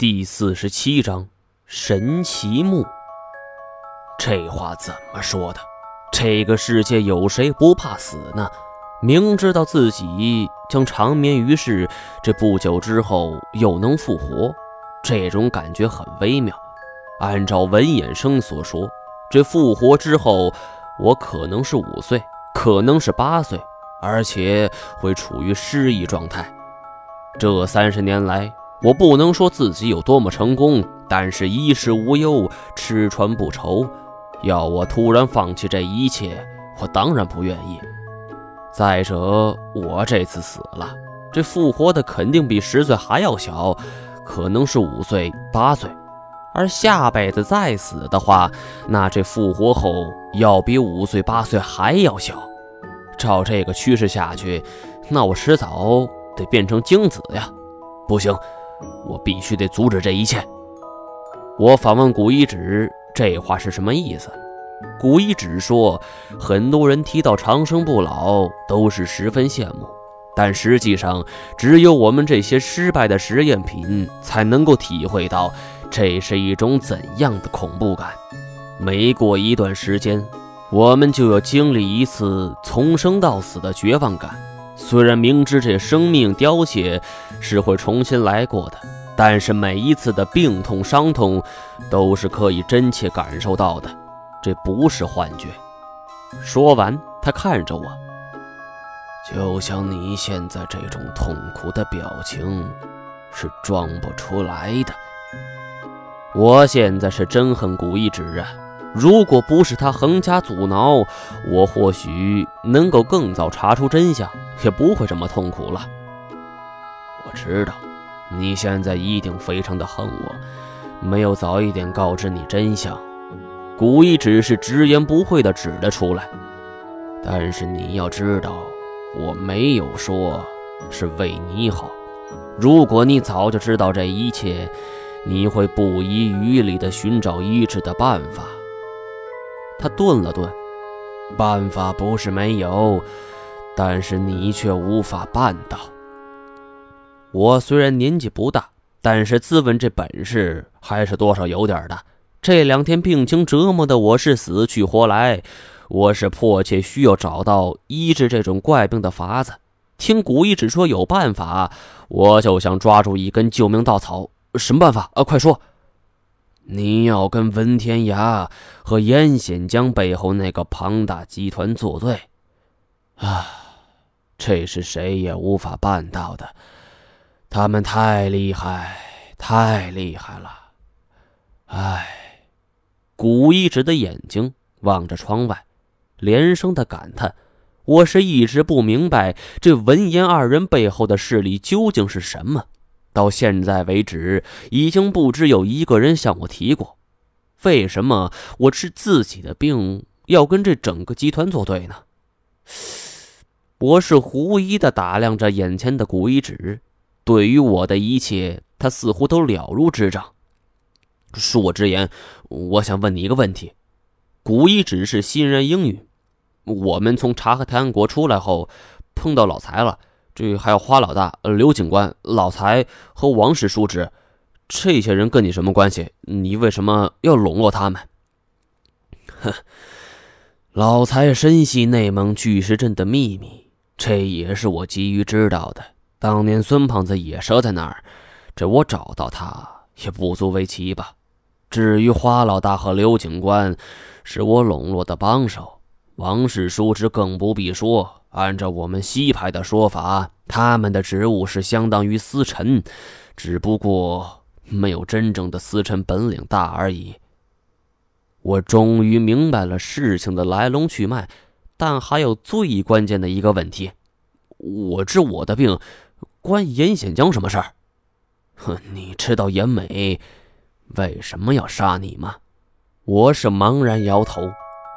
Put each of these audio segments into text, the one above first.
第四十七章神奇墓。这话怎么说的？这个世界有谁不怕死呢？明知道自己将长眠于世，这不久之后又能复活，这种感觉很微妙。按照文衍生所说，这复活之后，我可能是五岁，可能是八岁，而且会处于失忆状态。这三十年来。我不能说自己有多么成功，但是衣食无忧，吃穿不愁。要我突然放弃这一切，我当然不愿意。再者，我这次死了，这复活的肯定比十岁还要小，可能是五岁、八岁。而下辈子再死的话，那这复活后要比五岁、八岁还要小。照这个趋势下去，那我迟早得变成精子呀！不行。我必须得阻止这一切。我反问古一指：“这话是什么意思？”古一指说：“很多人提到长生不老，都是十分羡慕，但实际上，只有我们这些失败的实验品才能够体会到这是一种怎样的恐怖感。每过一段时间，我们就要经历一次从生到死的绝望感。”虽然明知这生命凋谢是会重新来过的，但是每一次的病痛、伤痛都是可以真切感受到的，这不是幻觉。说完，他看着我，就像你现在这种痛苦的表情是装不出来的。我现在是真恨古一指啊！如果不是他横加阻挠，我或许能够更早查出真相，也不会这么痛苦了。我知道，你现在一定非常的恨我，没有早一点告知你真相。古一只是直言不讳的指了出来，但是你要知道，我没有说是为你好。如果你早就知道这一切，你会不遗余力的寻找医治的办法。他顿了顿，办法不是没有，但是你却无法办到。我虽然年纪不大，但是自问这本事还是多少有点的。这两天病情折磨的我是死去活来，我是迫切需要找到医治这种怪病的法子。听古一只说有办法，我就想抓住一根救命稻草。什么办法啊？快说！你要跟文天涯和严显江背后那个庞大集团作对，啊，这是谁也无法办到的。他们太厉害，太厉害了。唉，古一直的眼睛望着窗外，连声的感叹：“我是一直不明白这文言二人背后的势力究竟是什么。”到现在为止，已经不知有一个人向我提过，为什么我治自己的病要跟这整个集团作对呢？博士狐疑的打量着眼前的古一指，对于我的一切，他似乎都了如指掌。恕我直言，我想问你一个问题。古一指是欣然应允。我们从察合台安国出来后，碰到老财了。这还有花老大、刘警官、老财和王氏叔侄，这些人跟你什么关系？你为什么要笼络他们？哼，老财深系内蒙巨石阵的秘密，这也是我急于知道的。当年孙胖子也折在那儿，这我找到他也不足为奇吧。至于花老大和刘警官，是我笼络的帮手，王氏叔侄更不必说。按照我们西派的说法，他们的职务是相当于司臣，只不过没有真正的司臣本领大而已。我终于明白了事情的来龙去脉，但还有最关键的一个问题：我治我的病，关严显江什么事儿？哼，你知道严美为什么要杀你吗？我是茫然摇头，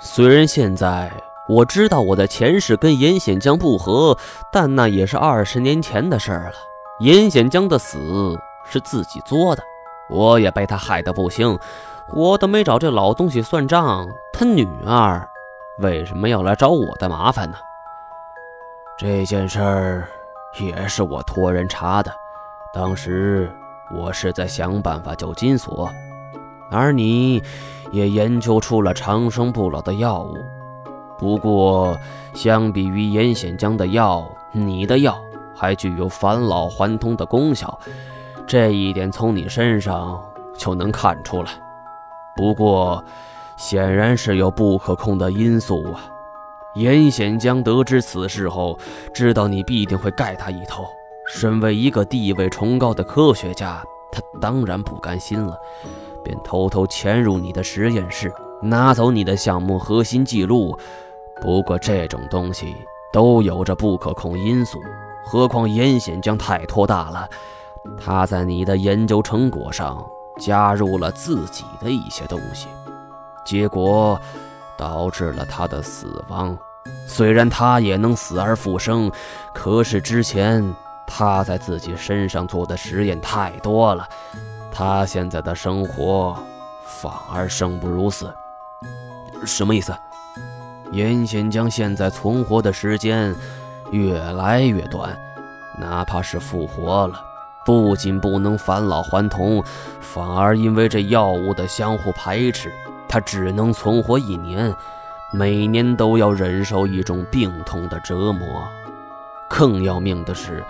虽然现在。我知道我的前世跟严显江不和，但那也是二十年前的事儿了。严显江的死是自己作的，我也被他害得不轻，我都没找这老东西算账，他女儿为什么要来找我的麻烦呢？这件事儿也是我托人查的，当时我是在想办法救金锁，而你也研究出了长生不老的药物。不过，相比于严显江的药，你的药还具有返老还童的功效，这一点从你身上就能看出来。不过，显然是有不可控的因素啊！严显江得知此事后，知道你必定会盖他一头。身为一个地位崇高的科学家，他当然不甘心了，便偷偷潜入你的实验室，拿走你的项目核心记录。不过这种东西都有着不可控因素，何况严显江太拖大了，他在你的研究成果上。加入了自己的一些东西，结果导致了他的死亡。虽然他也能死而复生，可是之前他在自己身上做的实验太多了，他现在的生活反而生不如死。什么意思？严显江现在存活的时间越来越短，哪怕是复活了。不仅不能返老还童，反而因为这药物的相互排斥，他只能存活一年，每年都要忍受一种病痛的折磨。更要命的是，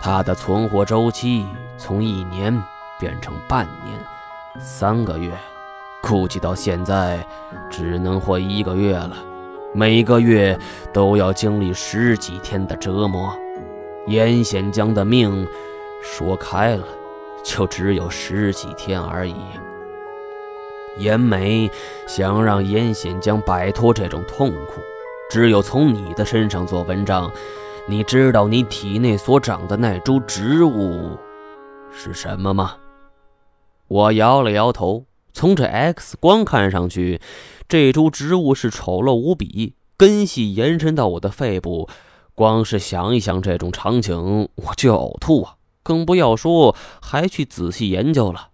他的存活周期从一年变成半年、三个月，估计到现在只能活一个月了。每个月都要经历十几天的折磨。严显江的命。说开了，就只有十几天而已。严美想让严显江摆脱这种痛苦，只有从你的身上做文章。你知道你体内所长的那株植物是什么吗？我摇了摇头。从这 X 光看上去，这株植物是丑陋无比，根系延伸到我的肺部。光是想一想这种场景，我就呕吐啊！更不要说还去仔细研究了。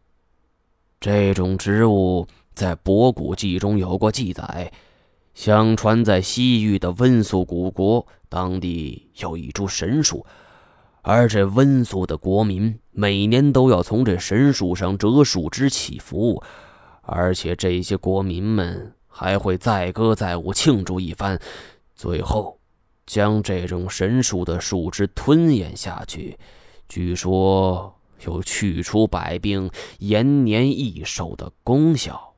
这种植物在博古记中有过记载，相传在西域的温宿古国，当地有一株神树，而这温宿的国民每年都要从这神树上折树枝祈福，而且这些国民们还会载歌载舞庆祝一番，最后将这种神树的树枝吞咽下去。据说有去除百病、延年益寿的功效。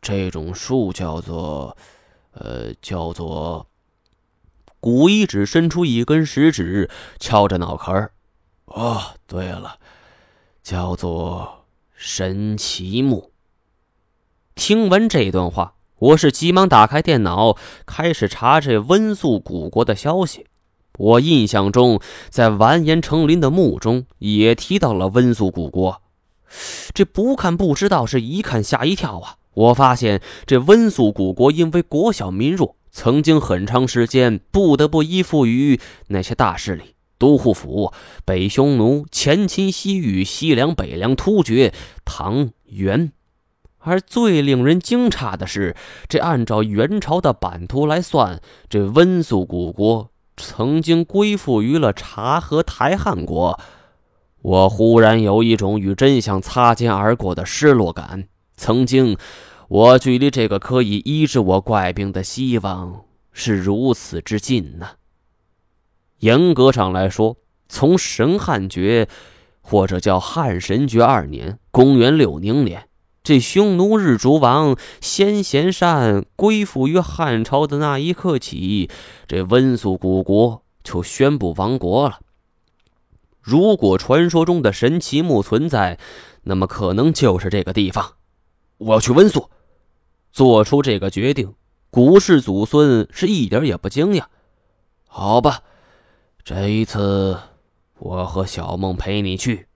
这种树叫做……呃，叫做……古一指伸出一根食指，敲着脑壳儿。哦，对了，叫做神奇木。听完这段话，我是急忙打开电脑，开始查这温宿古国的消息。我印象中，在完颜成林的墓中也提到了温宿古国。这不看不知道，是一看吓一跳啊！我发现这温宿古国因为国小民弱，曾经很长时间不得不依附于那些大势力：都护府、北匈奴、前秦、西域、西凉、北凉、突厥、唐、元。而最令人惊诧的是，这按照元朝的版图来算，这温宿古国。曾经归附于了察合台汗国，我忽然有一种与真相擦肩而过的失落感。曾经，我距离这个可以医治我怪病的希望是如此之近呢。严格上来说，从神汉爵，或者叫汉神爵二年（公元六零年）。这匈奴日逐王先贤善归附于汉朝的那一刻起，这温宿古国就宣布亡国了。如果传说中的神奇木存在，那么可能就是这个地方。我要去温宿。做出这个决定，古氏祖孙是一点也不惊讶。好吧，这一次我和小梦陪你去。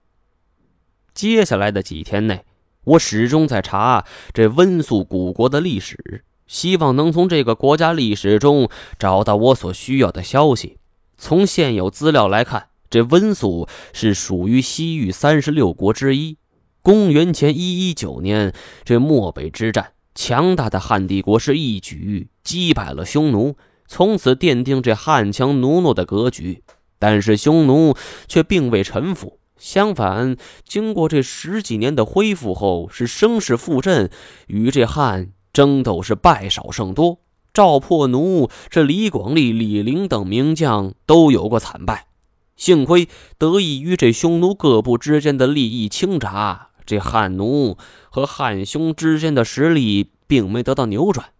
接下来的几天内。我始终在查这温宿古国的历史，希望能从这个国家历史中找到我所需要的消息。从现有资料来看，这温宿是属于西域三十六国之一。公元前一一九年，这漠北之战，强大的汉帝国是一举击败了匈奴，从此奠定这汉强奴弱的格局。但是匈奴却并未臣服。相反，经过这十几年的恢复后，是声势复振，与这汉争斗是败少胜多。赵破奴、这李广利、李陵等名将都有过惨败，幸亏得益于这匈奴各部之间的利益倾轧，这汉奴和汉匈之间的实力并没得到扭转。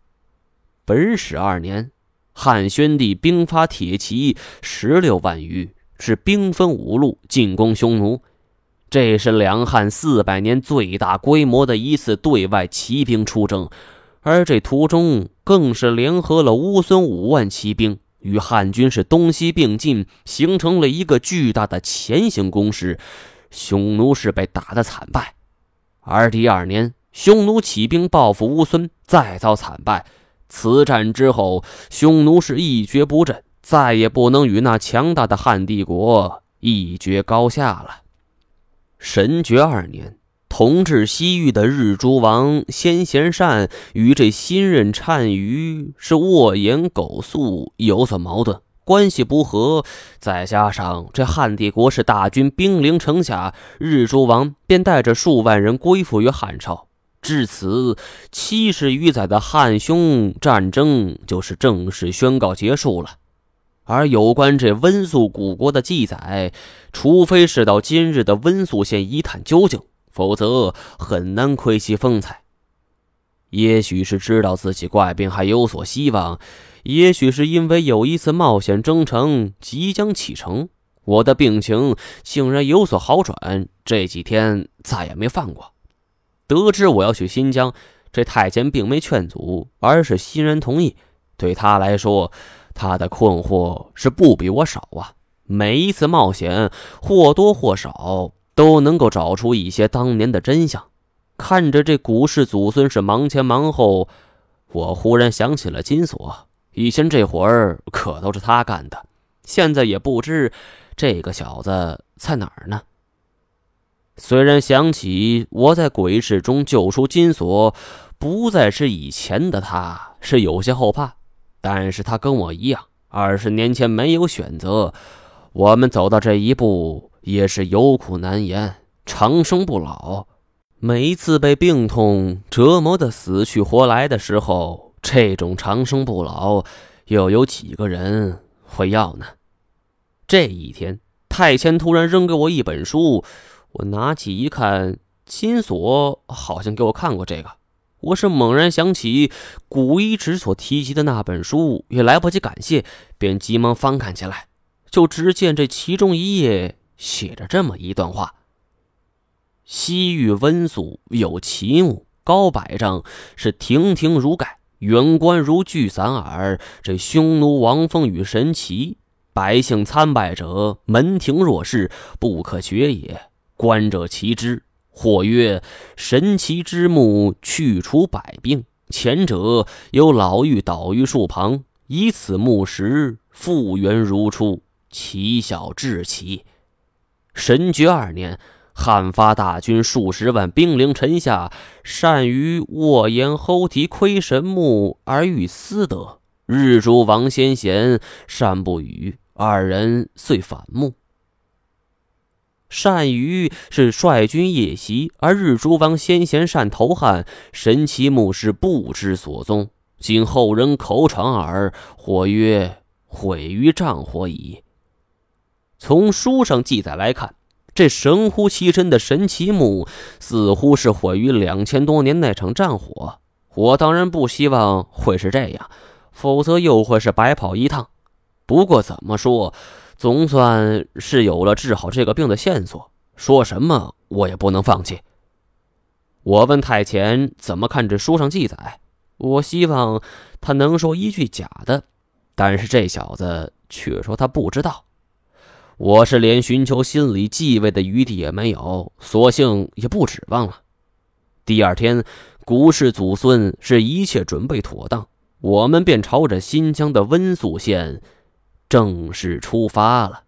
本始二年，汉宣帝兵发铁骑十六万余。是兵分五路进攻匈奴，这是两汉四百年最大规模的一次对外骑兵出征，而这途中更是联合了乌孙五万骑兵，与汉军是东西并进，形成了一个巨大的前行攻势。匈奴是被打得惨败，而第二年，匈奴起兵报复乌孙，再遭惨败。此战之后，匈奴是一蹶不振。再也不能与那强大的汉帝国一决高下了。神爵二年，统治西域的日诸王先贤善与这新任单于是卧言苟素，有所矛盾，关系不和。再加上这汉帝国是大军兵临城下，日诸王便带着数万人归附于汉朝。至此，七十余载的汉匈战争就是正式宣告结束了。而有关这温宿古国的记载，除非是到今日的温宿县一探究竟，否则很难窥其风采。也许是知道自己怪病还有所希望，也许是因为有一次冒险征程即将启程，我的病情竟然有所好转。这几天再也没犯过。得知我要去新疆，这太监并没劝阻，而是欣然同意。对他来说，他的困惑是不比我少啊！每一次冒险，或多或少都能够找出一些当年的真相。看着这古氏祖孙是忙前忙后，我忽然想起了金锁。以前这活儿可都是他干的，现在也不知这个小子在哪儿呢。虽然想起我在鬼市中救出金锁，不再是以前的他，是有些后怕。但是他跟我一样，二十年前没有选择，我们走到这一步也是有苦难言，长生不老。每一次被病痛折磨的死去活来的时候，这种长生不老，又有几个人会要呢？这一天，太监突然扔给我一本书，我拿起一看，金锁好像给我看过这个。我是猛然想起古遗址所提及的那本书，也来不及感谢，便急忙翻看起来。就只见这其中一页写着这么一段话：西域温宿有奇木，高百丈，是亭亭如盖，远观如巨伞耳。这匈奴王峰与神奇，百姓参拜者，门庭若市，不可绝也。观者奇之。或曰：“神奇之木，去除百病。前者有老妪倒于树旁，以此木石复原如初，奇小至奇。”神爵二年，汉发大军数十万，兵临城下，善于卧言齁啼窥神木而欲私得。日诸王先贤善不语，二人遂反目。单于是率军夜袭，而日诸王先贤善投汉，神奇木是不知所踪，今后人口传耳，或曰毁于战火矣。从书上记载来看，这神乎其神的神奇木似乎是毁于两千多年那场战火。我当然不希望会是这样，否则又会是白跑一趟。不过怎么说？总算是有了治好这个病的线索，说什么我也不能放弃。我问太前怎么看这书上记载，我希望他能说一句假的，但是这小子却说他不知道。我是连寻求心理继位的余地也没有，索性也不指望了。第二天，古氏祖孙是一切准备妥当，我们便朝着新疆的温宿县。正式出发了。